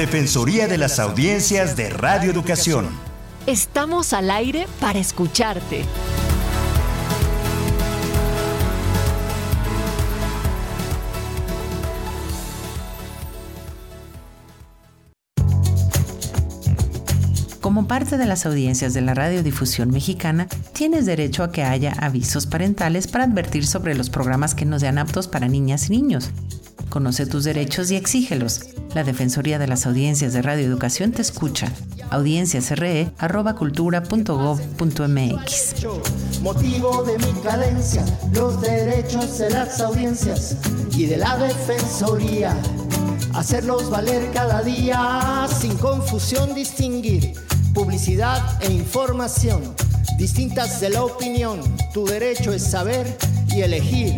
Defensoría de las Audiencias de Radio Educación. Estamos al aire para escucharte. Como parte de las audiencias de la radiodifusión mexicana, tienes derecho a que haya avisos parentales para advertir sobre los programas que no sean aptos para niñas y niños. Conoce tus derechos y exígelos. La Defensoría de las Audiencias de Radioeducación te escucha. audienciasre.cultura.gov.mx Motivo de mi cadencia, los derechos de las audiencias y de la Defensoría. Hacerlos valer cada día, sin confusión distinguir publicidad e información, distintas de la opinión. Tu derecho es saber y elegir.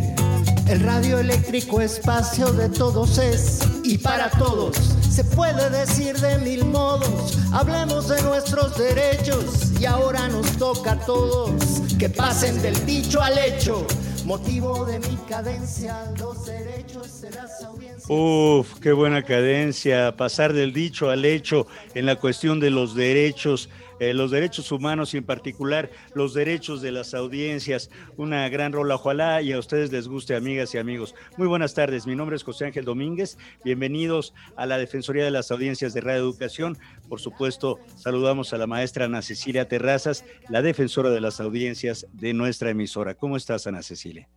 El radio eléctrico espacio de todos es y para todos. Se puede decir de mil modos, hablemos de nuestros derechos y ahora nos toca a todos que pasen del dicho al hecho. Motivo de mi cadencia, los derechos de las audiencias. Qué buena cadencia, pasar del dicho al hecho en la cuestión de los derechos eh, los derechos humanos y en particular los derechos de las audiencias. Una gran rola, ojalá y a ustedes les guste, amigas y amigos. Muy buenas tardes, mi nombre es José Ángel Domínguez. Bienvenidos a la Defensoría de las Audiencias de Radio Educación. Por supuesto, saludamos a la maestra Ana Cecilia Terrazas, la defensora de las audiencias de nuestra emisora. ¿Cómo estás, Ana Cecilia?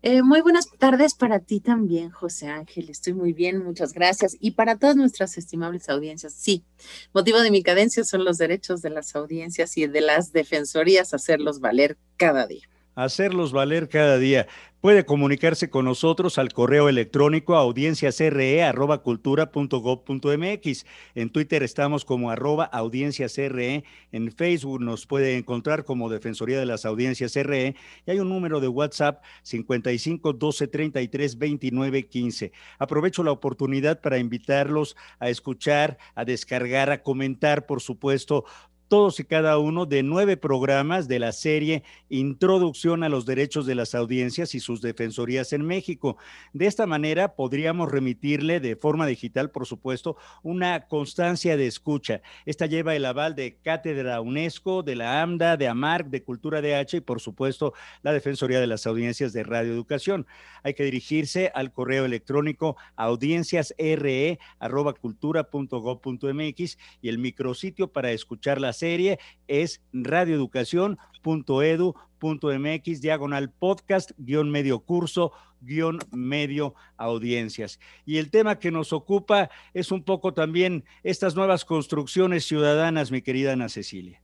Eh, muy buenas tardes para ti también, José Ángel. Estoy muy bien, muchas gracias. Y para todas nuestras estimables audiencias, sí, motivo de mi cadencia son los derechos de las audiencias y de las defensorías hacerlos valer cada día. Hacerlos valer cada día. Puede comunicarse con nosotros al correo electrónico audienciasre.cultura.gov.mx. En Twitter estamos como arroba audienciasre. En Facebook nos puede encontrar como Defensoría de las Audiencias RE. Y hay un número de WhatsApp 55 12 33 29 15. Aprovecho la oportunidad para invitarlos a escuchar, a descargar, a comentar, por supuesto, todos y cada uno de nueve programas de la serie Introducción a los Derechos de las Audiencias y sus Defensorías en México. De esta manera podríamos remitirle de forma digital, por supuesto, una constancia de escucha. Esta lleva el aval de Cátedra UNESCO, de la AMDA, de AMARC, de Cultura DH y, por supuesto, la Defensoría de las Audiencias de Radio Educación. Hay que dirigirse al correo electrónico audienciasre.cultura.gov.mx y el micrositio para escuchar las serie es radioeducación.edu.mx, diagonal podcast, guion medio curso, guion medio audiencias. Y el tema que nos ocupa es un poco también estas nuevas construcciones ciudadanas, mi querida Ana Cecilia.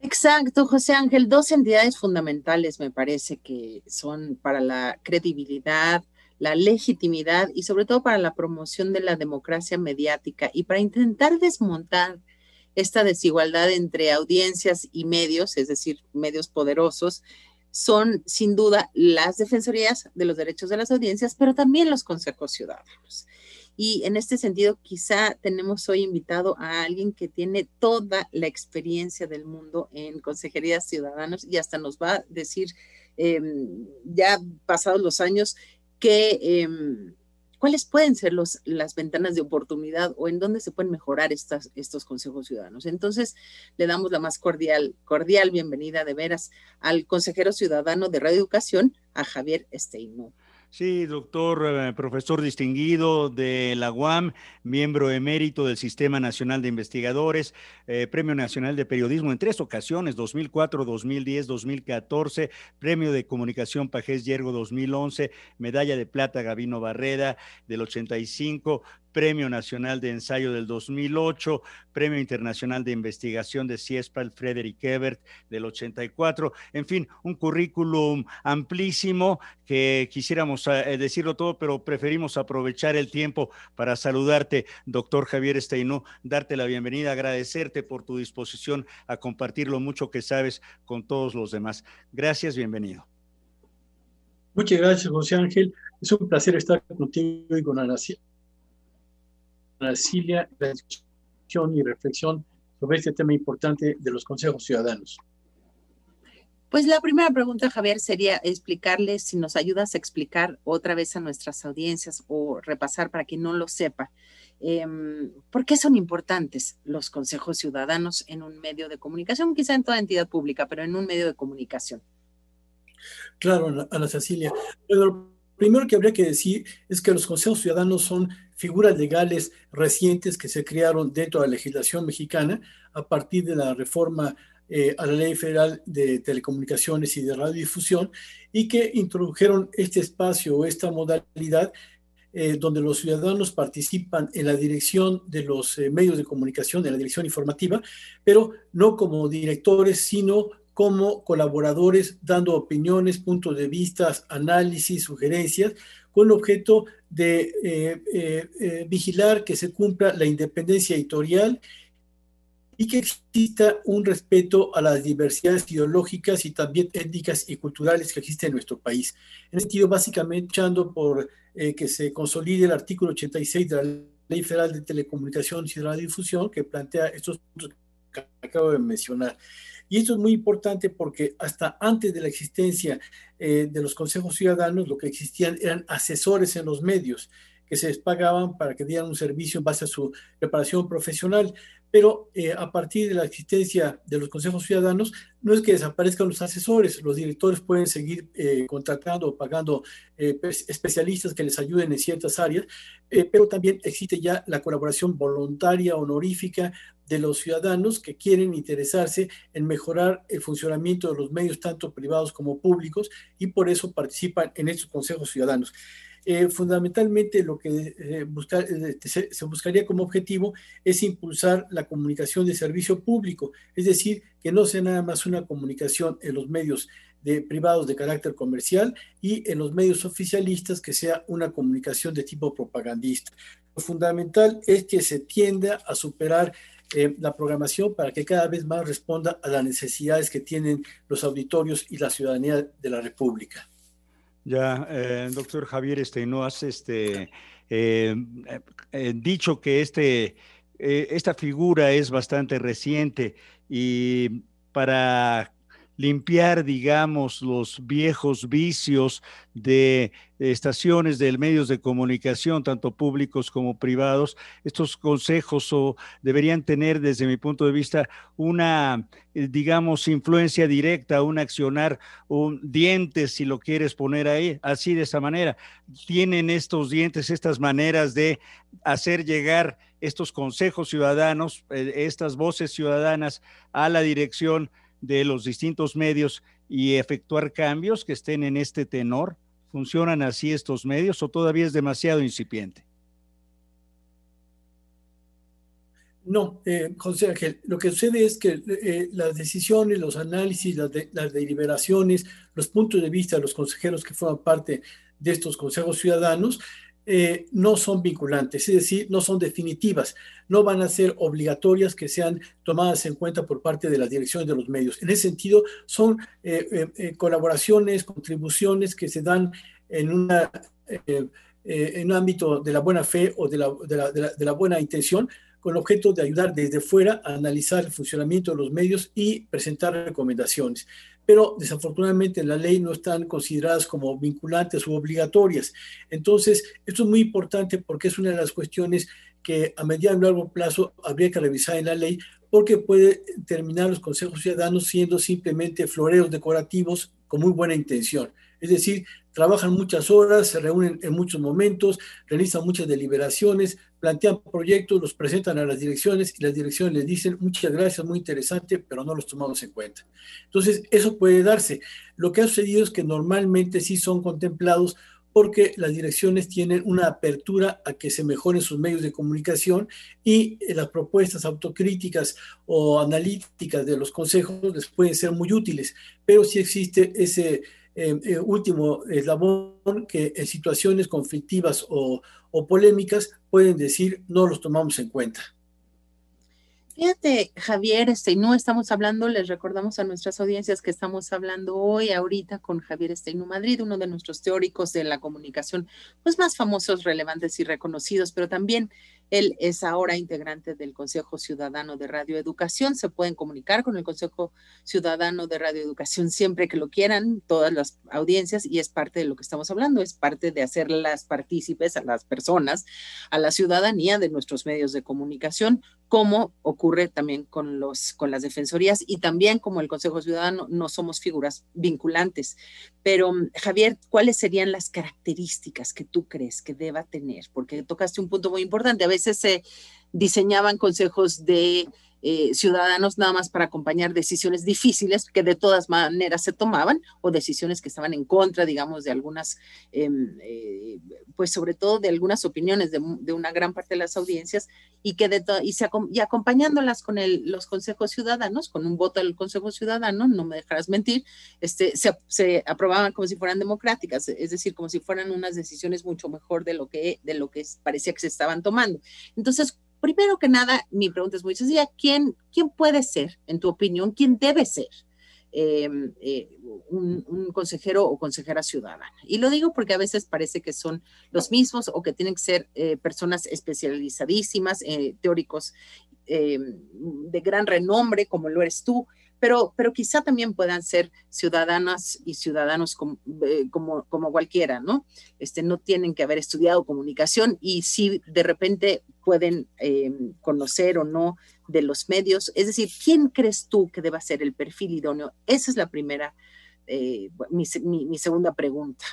Exacto, José Ángel, dos entidades fundamentales me parece que son para la credibilidad, la legitimidad y sobre todo para la promoción de la democracia mediática y para intentar desmontar esta desigualdad entre audiencias y medios, es decir, medios poderosos, son sin duda las defensorías de los derechos de las audiencias, pero también los consejos ciudadanos. Y en este sentido, quizá tenemos hoy invitado a alguien que tiene toda la experiencia del mundo en consejerías ciudadanos y hasta nos va a decir, em, ya pasados los años, que em, ¿Cuáles pueden ser los, las ventanas de oportunidad o en dónde se pueden mejorar estas, estos consejos ciudadanos? Entonces, le damos la más cordial, cordial bienvenida de veras al consejero ciudadano de Radio Educación, a Javier Esteino. Sí, doctor, eh, profesor distinguido de la UAM, miembro emérito del Sistema Nacional de Investigadores, eh, Premio Nacional de Periodismo en tres ocasiones, 2004, 2010, 2014, Premio de Comunicación Pajés Yergo 2011, Medalla de Plata Gavino Barreda del 85, Premio Nacional de Ensayo del 2008, Premio Internacional de Investigación de CIESPAL Frederick Ebert del 84, en fin, un currículum amplísimo que quisiéramos eh, decirlo todo, pero preferimos aprovechar el tiempo para saludarte, doctor Javier Esteinú, darte la bienvenida, agradecerte por tu disposición a compartir lo mucho que sabes con todos los demás. Gracias, bienvenido. Muchas gracias, José Ángel. Es un placer estar contigo y con Ana Cilia, la discusión y reflexión sobre este tema importante de los consejos ciudadanos. Pues la primera pregunta, Javier, sería explicarles, si nos ayudas a explicar otra vez a nuestras audiencias o repasar para quien no lo sepa, Em, ¿Por qué son importantes los consejos ciudadanos en un medio de comunicación? Quizá en toda entidad pública, pero en un medio de comunicación. Claro, Ana Cecilia. lo primero que habría que decir es que los consejos ciudadanos son figuras legales recientes que se crearon dentro de la legislación mexicana a partir de la reforma eh, a la Ley Federal de Telecomunicaciones y de Radiodifusión y que introdujeron este espacio o esta modalidad eh, donde los ciudadanos participan en la dirección de los eh, medios de comunicación, de la dirección informativa, pero no como directores, sino como colaboradores, dando opiniones, puntos de vista, análisis, sugerencias, con el objeto de eh, vigilar que se cumpla la independencia editorial y que exista un respeto a las diversidades ideológicas y también étnicas y culturales que existen en nuestro país. En ese sentido, básicamente, echando por eh, que se consolide el artículo 86 de la Ley Federal de Telecomunicaciones y Radiodifusión, que plantea estos puntos que acabo de mencionar. Y esto es muy importante porque hasta antes de la existencia eh, de los consejos ciudadanos, lo que existían eran asesores en los medios que se les pagaban para que dieran un servicio en base a su preparación profesional pero eh, a partir de la existencia de los consejos ciudadanos, no es que desaparezcan los asesores, los directores pueden seguir eh, contratando o pagando eh, pues, especialistas que les ayuden en ciertas áreas, pero también existe ya la colaboración voluntaria, honorífica de los ciudadanos que quieren interesarse en mejorar el funcionamiento de los medios, tanto privados como públicos, y por eso participan en estos consejos ciudadanos. Eh, fundamentalmente lo que eh, eh, se, buscaría como objetivo es impulsar la comunicación de servicio público, es decir, que no sea nada más una comunicación en los medios de, privados de carácter comercial y en los medios oficialistas que sea una comunicación de tipo propagandista. Lo fundamental es que se tienda a superar la programación para que cada vez más responda a las necesidades que tienen los auditorios y la ciudadanía de la República. Ya, eh, doctor Javier, este, no has este, eh, eh, dicho que este, esta figura es bastante reciente y para limpiar, digamos, los viejos vicios de estaciones de medios de comunicación, tanto públicos como privados. Estos consejos o deberían tener, desde mi punto de vista, una, eh, digamos, influencia directa, un accionar, un dientes, si lo quieres poner ahí, así de esa manera. Tienen estos dientes, estas maneras de hacer llegar estos consejos ciudadanos, eh, estas voces ciudadanas a la dirección de los distintos medios y efectuar cambios que estén en este tenor? ¿Funcionan así estos medios o todavía es demasiado incipiente? No, eh, Ángel, lo que sucede es que eh, las decisiones, los análisis, las, deliberaciones, los puntos de vista de los consejeros que forman parte de estos consejos ciudadanos eh, no son vinculantes, es decir, no son definitivas, no van a ser obligatorias que sean tomadas en cuenta por parte de las direcciones de los medios. En ese sentido, son eh, eh, colaboraciones, contribuciones que se dan en, en un ámbito de la buena fe o de la, de la, de la buena intención, con el objeto de ayudar desde fuera a analizar el funcionamiento de los medios y presentar recomendaciones pero desafortunadamente en la ley no están consideradas como vinculantes u obligatorias. Entonces, esto es muy importante porque es una de las cuestiones que a mediano y largo plazo habría que revisar en la ley porque puede terminar los consejos ciudadanos siendo simplemente floreos decorativos con muy buena intención. Es decir, trabajan muchas horas, se reúnen en muchos momentos, realizan muchas deliberaciones, plantean proyectos, los presentan a las direcciones y las direcciones les dicen muchas gracias, muy interesante, pero no los tomamos en cuenta. Entonces, eso puede darse. Lo que ha sucedido es que normalmente sí son contemplados porque las direcciones tienen una apertura a que se mejoren sus medios de comunicación y eh, las propuestas autocríticas o analíticas de los consejos les pueden ser muy útiles, pero sí existe ese eh, eh, último eslabón que en situaciones conflictivas o, polémicas pueden decir no los tomamos en cuenta. Fíjate, Javier, este, no estamos hablando, les recordamos a nuestras audiencias que estamos hablando hoy, ahorita, con Javier Esteinu Madrid, uno de nuestros teóricos de la comunicación, pues más famosos, relevantes y reconocidos, pero también Él es ahora integrante del Consejo Ciudadano de Radioeducación. Se pueden comunicar con el Consejo Ciudadano de Radioeducación siempre que lo quieran, todas las audiencias, y es parte de lo que estamos hablando, es parte de hacerlas partícipes a las personas, a la ciudadanía de nuestros medios de comunicación, como ocurre también con, los, con las defensorías y también como el Consejo Ciudadano no somos figuras vinculantes. Pero Javier, ¿cuáles serían las características que tú crees que deba tener? Porque tocaste un punto muy importante. A veces se diseñaban consejos de eh, ciudadanos nada más para acompañar decisiones difíciles que de todas maneras se tomaban o decisiones que estaban en contra, digamos, de algunas, em, eh, pues sobre todo de algunas opiniones de, una gran parte de las audiencias y que de y, se, y acompañándolas con el, los consejos ciudadanos, con un voto del consejo ciudadano, no me dejarás mentir, este, se, se aprobaban como si fueran democráticas, es decir, como si fueran unas decisiones mucho mejor de lo que, de lo que parecía que se estaban tomando. Entonces, primero que nada, mi pregunta es muy sencilla. ¿Quién, quién puede ser, en tu opinión, quién debe ser em, eh, un, consejero o consejera ciudadana? Y lo digo porque a veces parece que son los mismos o que tienen que ser eh, personas especializadísimas, eh, teóricos em, de gran renombre, como lo eres tú, pero, pero quizá también puedan ser ciudadanas y ciudadanos eh, como, como, cualquiera, ¿no? Este, no tienen que haber estudiado comunicación y si de repente pueden eh, conocer o no de los medios. Es decir, ¿quién crees tú que deba ser el perfil idóneo? Esa es la primera, eh, mi segunda pregunta.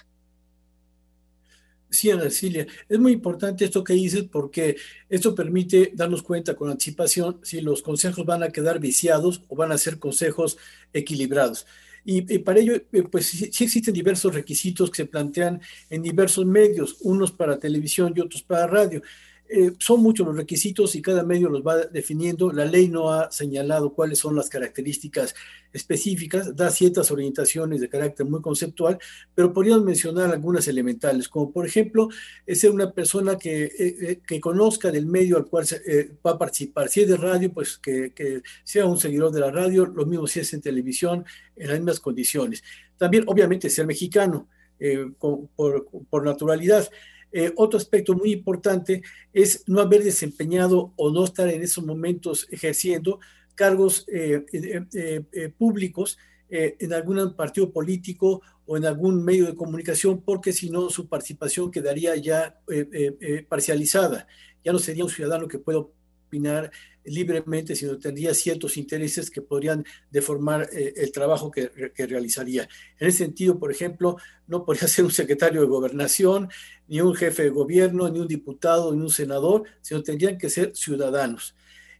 Sí, Ana Cecilia, es muy importante esto que dices porque esto permite darnos cuenta con anticipación si los consejos van a quedar viciados o van a ser consejos equilibrados. Y, para ello, eh, pues sí, existen diversos requisitos que se plantean en diversos medios, unos para televisión y otros para radio. Eh, son muchos los requisitos y cada medio los va definiendo. La ley no ha señalado cuáles son las características específicas, da ciertas orientaciones de carácter muy conceptual, pero podríamos mencionar algunas elementales, como por ejemplo, ser una persona que, eh, eh, que conozca del medio al cual va a participar. Si es de radio, pues que, que, sea un seguidor de la radio, lo mismo si es en televisión, en las mismas condiciones. También, obviamente, ser mexicano. por, por naturalidad. Eh, otro aspecto muy importante es no haber desempeñado o no estar en esos momentos ejerciendo cargos eh, eh, públicos en algún partido político o en algún medio de comunicación, porque si no su participación quedaría ya parcializada. Ya no sería un ciudadano que pueda opinar libremente, sino tendría ciertos intereses que podrían deformar eh, el trabajo que, realizaría. En ese sentido, por ejemplo, no podría ser un secretario de gobernación, ni un jefe de gobierno, ni un diputado, ni un senador, sino tendrían que ser ciudadanos.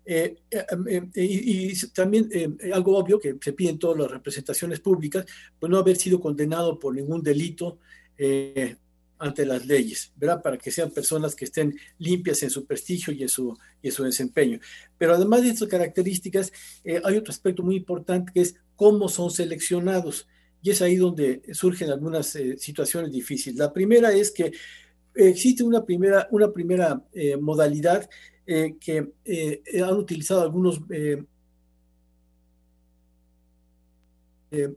Eh, eh, y, y, también algo obvio que se pide en todas las representaciones públicas, pues no haber sido condenado por ningún delito ante las leyes, ¿verdad? Para que sean personas que estén limpias en su prestigio y en su, desempeño. Pero además de estas características, eh, hay otro aspecto muy importante que es cómo son seleccionados. Y es ahí donde surgen algunas eh, situaciones difíciles. La primera es que existe una primera, una primera eh, modalidad que han utilizado algunos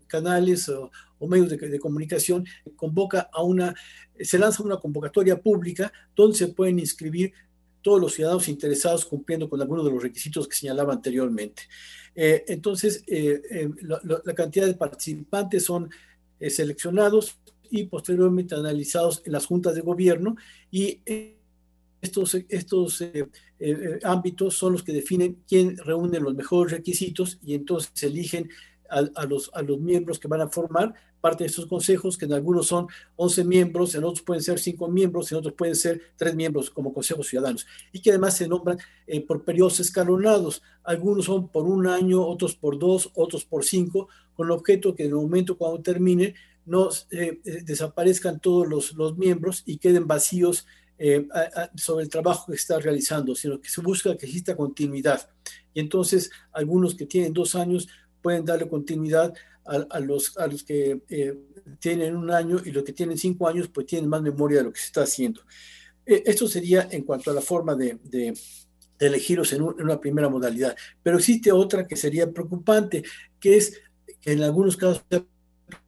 canales o, medios de, comunicación, convoca a una, se lanza una convocatoria pública donde se pueden inscribir todos los ciudadanos interesados cumpliendo con algunos de los requisitos que señalaba anteriormente. Eh, entonces, eh, eh, la, cantidad de participantes son seleccionados y posteriormente analizados en las juntas de gobierno y estos, estos ámbitos son los que definen quién reúne los mejores requisitos y entonces eligen a, los, a los miembros que van a formar parte de estos consejos, que en algunos son 11 miembros, en otros pueden ser 5 miembros, en otros pueden ser 3 miembros como consejos ciudadanos, y que además se nombran eh, por periodos escalonados. Algunos son por un año, otros por dos, otros por cinco, con el objeto que en el momento cuando termine no eh, eh, desaparezcan todos los, los, miembros y queden vacíos sobre el trabajo que está realizando, sino que se busca que exista continuidad. Y entonces algunos que tienen dos años pueden darle continuidad a, los, que eh, tienen un año y los que tienen cinco años, pues tienen más memoria de lo que se está haciendo. Eh, esto sería en cuanto a la forma de, de, elegirlos en, una primera modalidad. Pero existe otra que sería preocupante, que es que en algunos casos se ha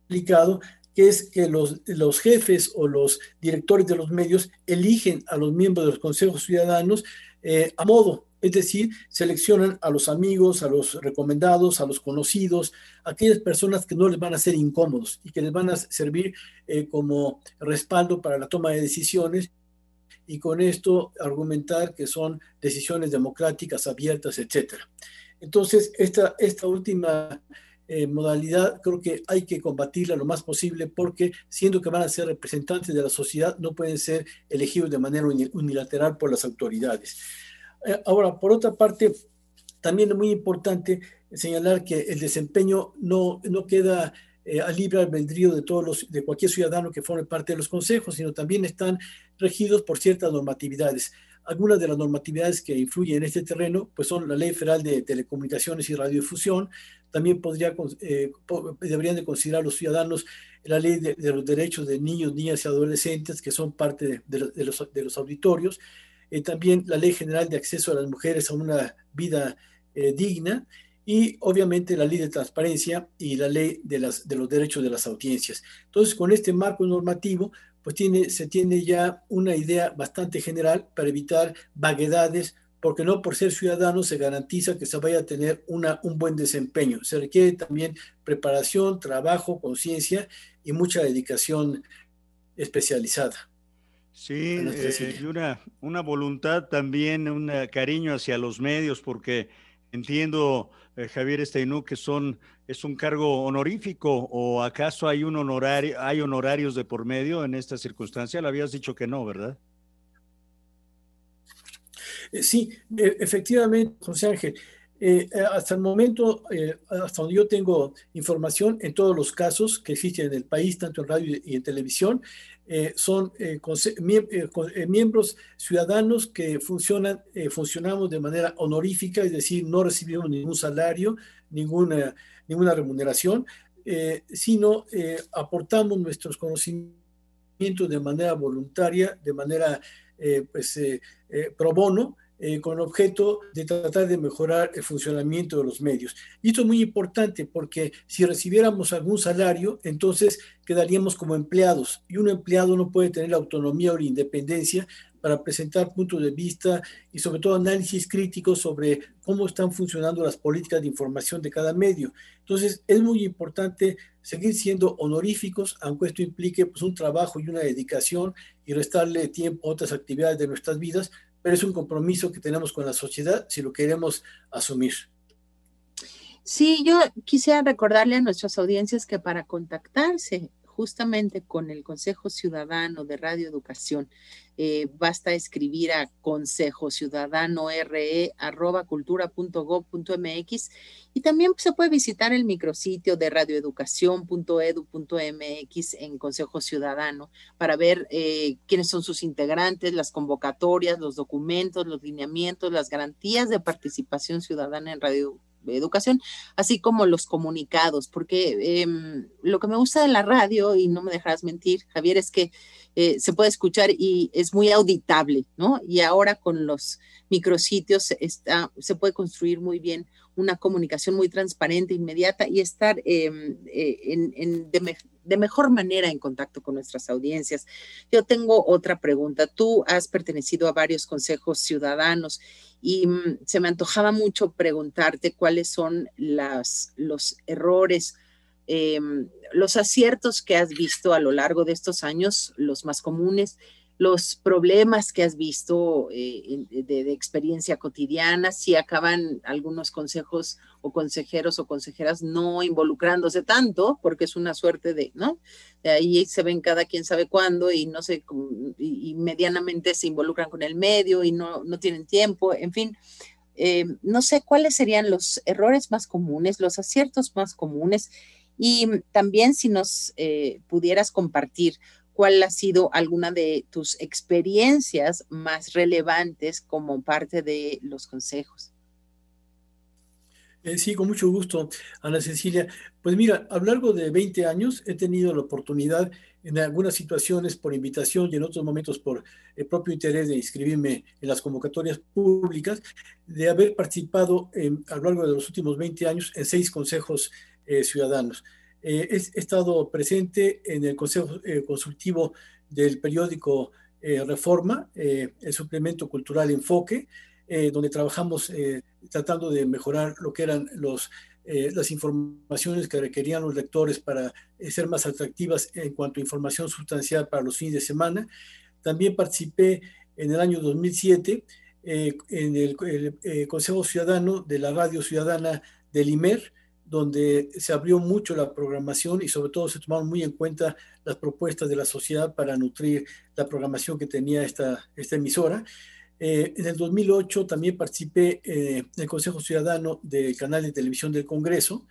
aplicado que es que los, los jefes o los directores de los medios eligen a los miembros de los consejos ciudadanos eh, a modo, es decir, seleccionan a los amigos, a los recomendados, a los conocidos, aquellas personas que no les van a ser incómodos y que les van a servir eh, como respaldo para la toma de decisiones y con esto argumentar que son decisiones democráticas, abiertas, etc. Entonces, esta, esta última eh, modalidad creo que hay que combatirla lo más posible porque siendo que van a ser representantes de la sociedad, no pueden ser elegidos de manera unilateral por las autoridades. Eh, ahora, por otra parte, también es muy importante señalar que el desempeño no, no queda eh, a libre albedrío de todos los, de cualquier ciudadano que forme parte de los consejos, sino también están regidos por ciertas normatividades. Algunas de las normatividades que influyen en este terreno, pues son la Ley Federal de Telecomunicaciones y Radiodifusión, también podría, eh, deberían de considerar los ciudadanos la ley de, los derechos de niños, niñas y adolescentes, que son parte de, los, de los, auditorios, eh, también la ley general de acceso a las mujeres a una vida digna, y obviamente la ley de transparencia y la ley de, las, de los derechos de las audiencias. Entonces, con este marco normativo, pues tiene, se tiene ya una idea bastante general para evitar vaguedades, porque no por ser ciudadano se garantiza que se vaya a tener una, un buen desempeño. Se requiere también preparación, trabajo, conciencia y mucha dedicación especializada. Sí, eh, y una, una voluntad también, un cariño hacia los medios, porque entiendo eh, Javier Esteinú, que son, es un cargo honorífico o acaso hay un honorario, hay honorarios de por medio en esta circunstancia? Le habías dicho que no, ¿verdad? Eh, sí, e, efectivamente, José Ángel. Eh, hasta el momento, hasta donde yo tengo información, en todos los casos que existen en el país, tanto en radio y en televisión, son miembros ciudadanos que funcionan, funcionamos de manera honorífica, es decir, no recibimos ningún salario, ninguna, ninguna remuneración, sino aportamos nuestros conocimientos de manera voluntaria, de manera pues, pro bono, eh, con objeto de tratar de mejorar el funcionamiento de los medios. Y esto es muy importante porque si recibiéramos algún salario, entonces quedaríamos como empleados y un empleado no puede tener autonomía o independencia para presentar puntos de vista y sobre todo análisis críticos sobre cómo están funcionando las políticas de información de cada medio. Entonces, es muy importante seguir siendo honoríficos, aunque esto implique pues, un trabajo y una dedicación y restarle tiempo a otras actividades de nuestras vidas, pero es un compromiso que tenemos con la sociedad si lo queremos asumir. Sí, yo quisiera recordarle a nuestras audiencias que para contactarse justamente con el Consejo Ciudadano de Radio Educación. Eh, basta escribir a consejo ciudadano re cultura.gov.mx y también se puede visitar el micrositio de radioeducación.edu.mx en Consejo Ciudadano para ver eh, quiénes son sus integrantes, las convocatorias, los documentos, los lineamientos, las garantías de participación ciudadana en radio educación, así como los comunicados, porque em, lo que me gusta de la radio, y no me dejarás mentir, Javier, es que eh, se puede escuchar y es muy auditable, ¿no? Y ahora con los micrositios está, se puede construir muy bien una comunicación muy transparente, inmediata y estar em, eh, en, de, mejor manera en contacto con nuestras audiencias. Yo tengo otra pregunta. Tú has pertenecido a varios consejos ciudadanos y mm, se me antojaba mucho preguntarte cuáles son las, los errores, em, los aciertos que has visto a lo largo de estos años, los más comunes, los problemas que has visto eh, de, experiencia cotidiana, si acaban algunos consejos o consejeros o consejeras no involucrándose tanto, porque es una suerte de, ¿no? De ahí se ven cada quien sabe cuándo y no sé, y, medianamente se involucran con el medio y no, no tienen tiempo, en fin. Eh, no sé cuáles serían los errores más comunes, los aciertos más comunes y también si nos eh, pudieras compartir cuál ha sido alguna de tus experiencias más relevantes como parte de los consejos. Eh, sí, con mucho gusto, Ana Cecilia. Pues mira, a lo largo de 20 años he tenido la oportunidad en algunas situaciones por invitación y en otros momentos por el propio interés de inscribirme en las convocatorias públicas, de haber participado a lo largo de los últimos 20 años en seis consejos eh, ciudadanos. he estado presente en el Consejo Consultivo del periódico Reforma, el suplemento cultural Enfoque, donde trabajamos tratando de mejorar lo que eran los eh, las informaciones que requerían los lectores para eh, ser más atractivas en cuanto a información sustancial para los fines de semana. También participé en el año 2007 eh, en el, Consejo Ciudadano de la Radio Ciudadana del IMER, donde se abrió mucho la programación y sobre todo se tomaron muy en cuenta las propuestas de la sociedad para nutrir la programación que tenía esta, esta emisora. Eh, en el 2008 también participé eh, en el Consejo Ciudadano del Canal de Televisión del Congreso,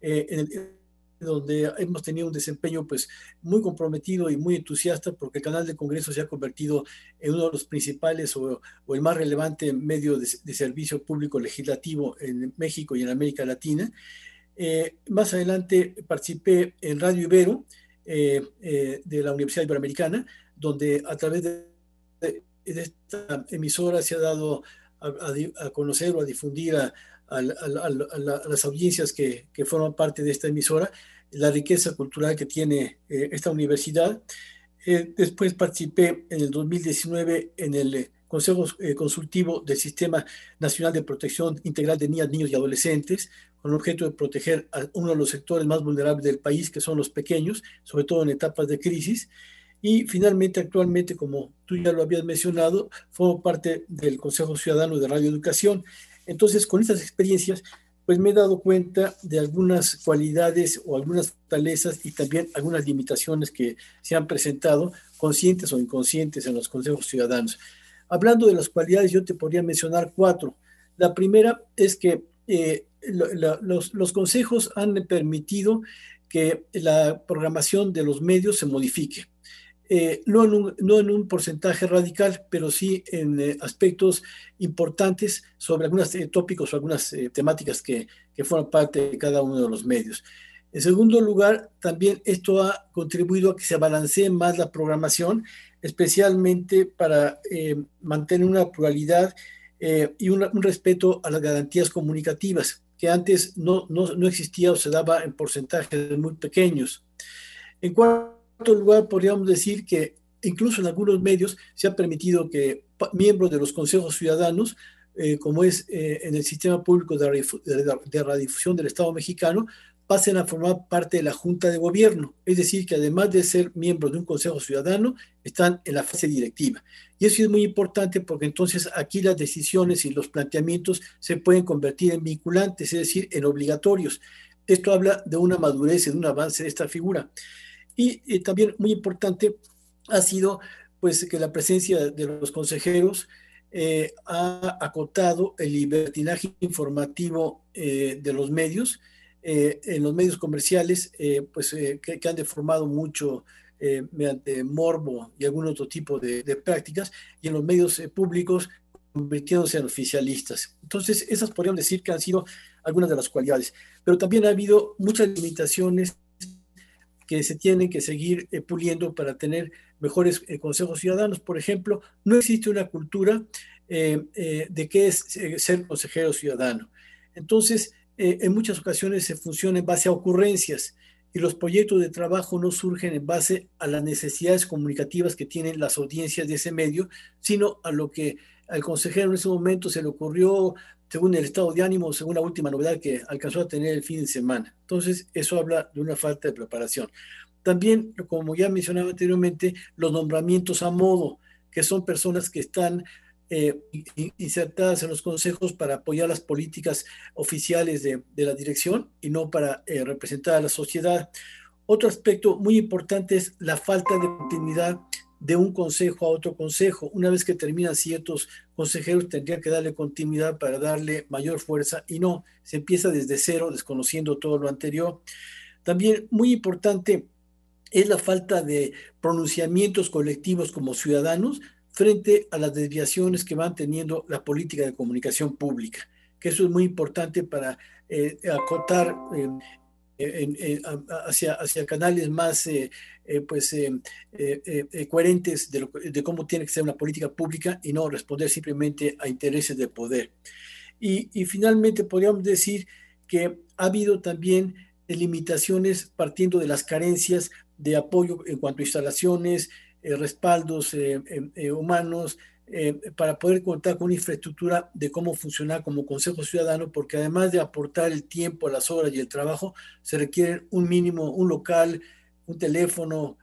eh, en donde hemos tenido un desempeño pues muy comprometido y muy entusiasta porque el canal del Congreso se ha convertido en uno de los principales o, el más relevante medio de, servicio público legislativo en México y en América Latina. Más adelante participé en Radio Ibero de la Universidad Iberoamericana, donde a través de de esta emisora se ha dado a, conocer o a difundir a, las audiencias que, forman parte de esta emisora la riqueza cultural que tiene eh, esta universidad. Eh, después participé en el 2019 en el eh, Consejo Consultivo del Sistema Nacional de Protección Integral de Niñas, Niños y Adolescentes, con el objeto de proteger a uno de los sectores más vulnerables del país, que son los pequeños, sobre todo en etapas de crisis. Y finalmente, actualmente, como tú ya lo habías mencionado, formo parte del Consejo Ciudadano de Radio Educación. Entonces, con estas experiencias, pues me he dado cuenta de algunas cualidades o algunas fortalezas y también algunas limitaciones que se han presentado, conscientes o inconscientes, en los consejos ciudadanos. Hablando de las cualidades, yo te podría mencionar cuatro. La primera es que eh, los, consejos han permitido que la programación de los medios se modifique. Eh, no, en un, porcentaje radical, pero sí en eh, aspectos importantes sobre algunos eh, tópicos o algunas temáticas que, que forman parte de cada uno de los medios. En segundo lugar, también esto ha contribuido a que se balancee más la programación, especialmente para mantener una pluralidad y un respeto a las garantías comunicativas, que antes no, no, no existía o se daba en porcentajes muy pequeños. En cuanto lugar, podríamos decir que incluso en algunos medios se ha permitido que miembros de los consejos ciudadanos, eh, como es eh, en el sistema público de radiodifusión del Estado mexicano, pasen a formar parte de la Junta de Gobierno. Es decir, que además de ser miembros de un Consejo Ciudadano, están en la fase directiva. Y eso es muy importante porque entonces aquí las decisiones y los planteamientos se pueden convertir en vinculantes, es decir, en obligatorios. Esto habla de una madurez y de un avance de esta figura. Y, también muy importante ha sido pues que la presencia de los consejeros eh, ha acotado el libertinaje informativo eh, de los medios, eh, en los medios comerciales, pues que, han deformado mucho mediante morbo y algún otro tipo de, de prácticas, y en los medios públicos convirtiéndose en oficialistas. Entonces, esas podríamos decir que han sido algunas de las cualidades, pero también ha habido muchas limitaciones que se tienen que seguir eh, puliendo para tener mejores eh, consejos ciudadanos. Por ejemplo, no existe una cultura eh, de qué es ser consejero ciudadano. Entonces, en muchas ocasiones se funciona en base a ocurrencias y los proyectos de trabajo no surgen en base a las necesidades comunicativas que tienen las audiencias de ese medio, sino a lo que al consejero en ese momento se le ocurrió según el estado de ánimo, según la última novedad que alcanzó a tener el fin de semana. Entonces, eso habla de una falta de preparación. También, como ya mencionaba anteriormente, los nombramientos a modo, que son personas que están eh, insertadas en los consejos para apoyar las políticas oficiales de, la dirección y no para eh, representar a la sociedad. Otro aspecto muy importante es la falta de continuidad de un consejo a otro consejo. Una vez que terminan ciertos consejeros, tendrían que darle continuidad para darle mayor fuerza y no, se empieza desde cero, desconociendo todo lo anterior. También muy importante es la falta de pronunciamientos colectivos como ciudadanos frente a las desviaciones que van teniendo la política de comunicación pública, que eso es muy importante para eh, acotar eh, hacia, hacia canales más eh, eh, pues, eh, coherentes de, de, cómo tiene que ser una política pública y no responder simplemente a intereses de poder. Y, y finalmente podríamos decir que ha habido también limitaciones partiendo de las carencias de apoyo en cuanto a instalaciones, eh, respaldos eh, eh, humanos, para poder contar con una infraestructura de cómo funcionar como Consejo Ciudadano, porque además de aportar el tiempo, las horas y el trabajo, se requiere un mínimo, un local, un teléfono,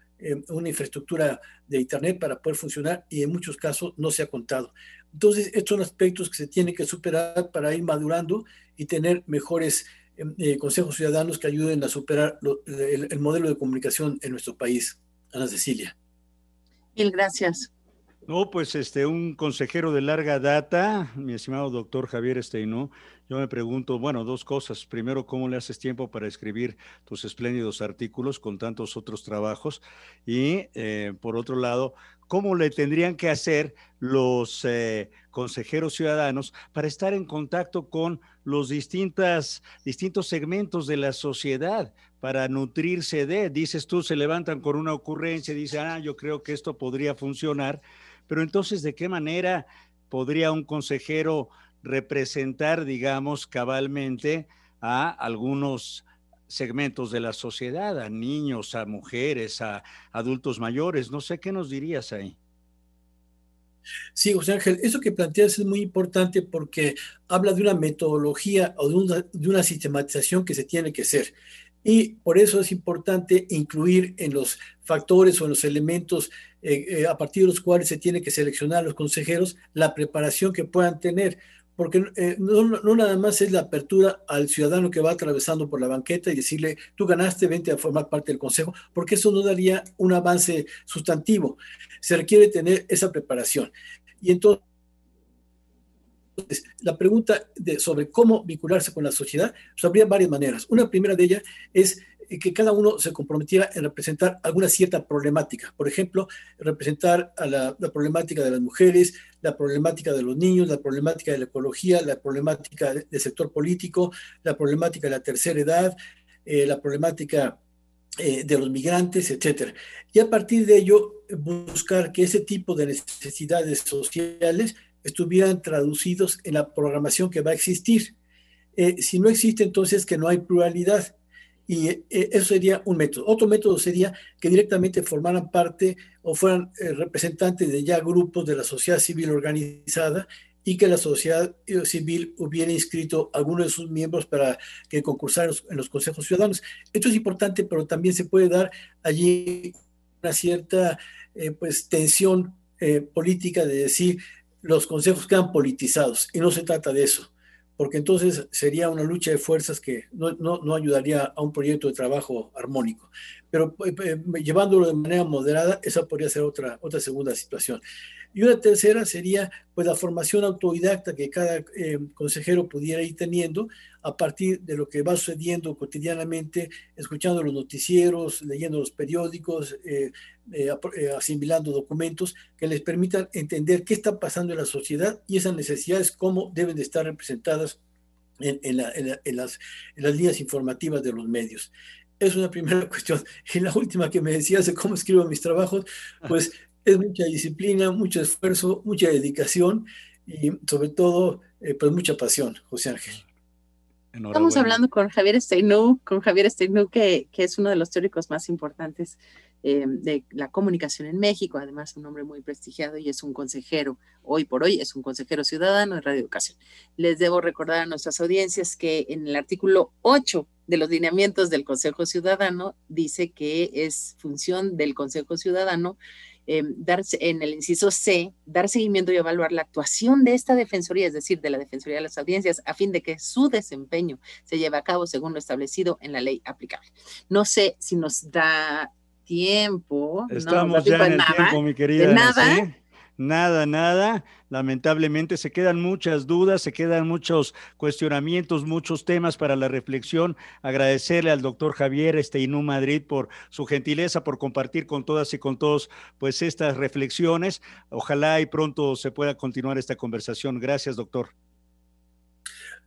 una infraestructura de Internet para poder funcionar y en muchos casos no se ha contado. Entonces, estos son aspectos que se tienen que superar para ir madurando y tener mejores consejos ciudadanos que ayuden a superar el modelo de comunicación en nuestro país. Ana Cecilia. Mil gracias. No, pues este, un consejero de larga data, mi estimado doctor Javier Esteinú, yo me pregunto, bueno, dos cosas. Primero, ¿cómo le haces tiempo para escribir tus espléndidos artículos con tantos otros trabajos? Y eh, por otro lado, ¿cómo le tendrían que hacer los eh, consejeros ciudadanos para estar en contacto con los distintas, distintos segmentos de la sociedad? Para nutrirse de. Dices tú, se levantan con una ocurrencia, dicen, ah, yo creo que esto podría funcionar, pero entonces, ¿de qué manera podría un consejero representar, digamos, cabalmente a algunos segmentos de la sociedad, a niños, a mujeres, a adultos mayores? No sé qué nos dirías ahí. Sí, José Ángel, eso que planteas es muy importante porque habla de una metodología o de una sistematización que se tiene que hacer. Y por eso es importante incluir en los factores o en los elementos eh, eh, a partir de los cuales se tiene que seleccionar a los consejeros la preparación que puedan tener, porque eh, no, no, nada más es la apertura al ciudadano que va atravesando por la banqueta y decirle, tú ganaste, vente a formar parte del consejo, porque eso no daría un avance sustantivo. Se requiere tener esa preparación. Y entonces la pregunta de, sobre cómo vincularse con la sociedad, pues habría varias maneras. Una primera de ellas es que cada uno se comprometiera en representar alguna cierta problemática. Por ejemplo, representar a la, problemática de las mujeres, la problemática de los niños, la problemática de la ecología, la problemática del sector político, la problemática de la tercera edad, eh, la problemática eh, de los migrantes, etcétera. Y a partir de ello, buscar que ese tipo de necesidades sociales estuvieran traducidos en la programación que va a existir. Eh, si no existe, entonces que no hay pluralidad. Y eh, eso sería un método. Otro método sería que directamente formaran parte o fueran eh, representantes de ya grupos de la sociedad civil organizada y que la sociedad civil hubiera inscrito a alguno de sus miembros para que concursaran en los consejos ciudadanos. Esto es importante, pero también se puede dar allí una cierta pues, tensión política de decir, los consejos quedan politizados y no se trata de eso, porque entonces sería una lucha de fuerzas que no, no, ayudaría a un proyecto de trabajo armónico. Pero eh, eh, llevándolo de manera moderada, esa podría ser otra, otra segunda situación. Y una tercera sería pues la formación autodidacta que cada eh, consejero pudiera ir teniendo a partir de lo que va sucediendo cotidianamente, escuchando los noticieros, leyendo los periódicos, eh, eh, asimilando documentos que les permitan entender qué está pasando en la sociedad y esas necesidades, cómo deben de estar representadas en, las, en las líneas informativas de los medios es una primera cuestión. Y la última que me decías de cómo escribo mis trabajos, pues es mucha disciplina, mucho esfuerzo, mucha dedicación y sobre todo, eh, pues mucha pasión, José Ángel. Estamos hablando con Javier Steinú, con Javier Steinú, que, que es uno de los teóricos más importantes eh, de la comunicación en México, además un hombre muy prestigiado y es un consejero, hoy por hoy es un consejero ciudadano de Radio Educación. Les debo recordar a nuestras audiencias que en el artículo 8 de los lineamientos del Consejo Ciudadano dice que es función del Consejo Ciudadano eh, darse, en el inciso C, dar seguimiento y evaluar la actuación de esta Defensoría, es decir, de la Defensoría de las Audiencias, a fin de que su desempeño se lleve a cabo según lo establecido en la ley aplicable. No sé si nos da tiempo. Estamos ya en el tiempo, mi querida. nada. Nada, nada. Lamentablemente se quedan muchas dudas, se quedan muchos cuestionamientos, muchos temas para la reflexión. Agradecerle al doctor Javier Esteinú Madrid por su gentileza, por compartir con todas y con todos pues estas reflexiones. Ojalá y pronto se pueda continuar esta conversación. Gracias, doctor.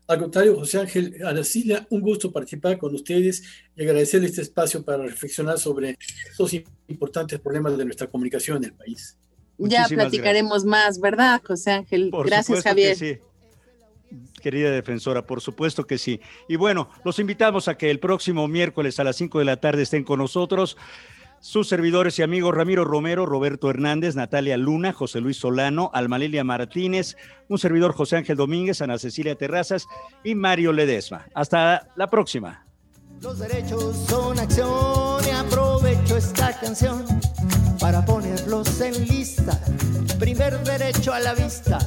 Al contrario, José Ángel Aracila, un gusto participar con ustedes y agradecerle este espacio para reflexionar sobre estos importantes problemas de nuestra comunicación en el país ya platicaremos más, ¿verdad, José Ángel? gracias, Javier. querida defensora, por supuesto que sí. Y bueno, los invitamos a que el próximo miércoles a las 5 de la tarde estén con nosotros. Sus servidores y amigos Ramiro Romero, Roberto Hernández, Natalia Luna, José Luis Solano, Almalelia Martínez, un servidor José Ángel Domínguez, Ana Cecilia Terrazas y Mario Ledesma. Hasta la próxima. Los derechos son acción y aprovecho esta canción para ponerlos en lista. Primer derecho a la vista,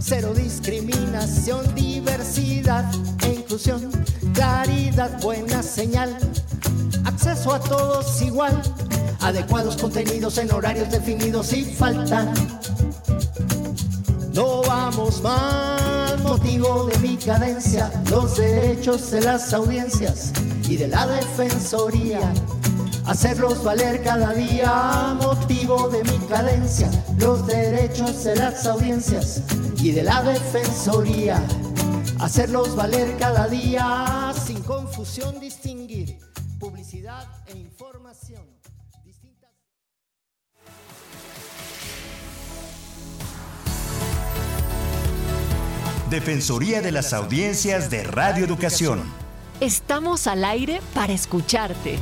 cero discriminación, diversidad e inclusión, claridad, buena señal, acceso a todos igual, adecuados contenidos en horarios definidos y faltan. No vamos mal, motivo de mi cadencia, los derechos de las audiencias y de la defensoría hacerlos valer cada día, motivo de mi cadencia, los derechos de las audiencias y de la defensoría, hacerlos valer cada día, sin confusión distinguir publicidad e información. Distintas... Defensoría de las Audiencias de Radio Educación. Estamos al aire para escucharte.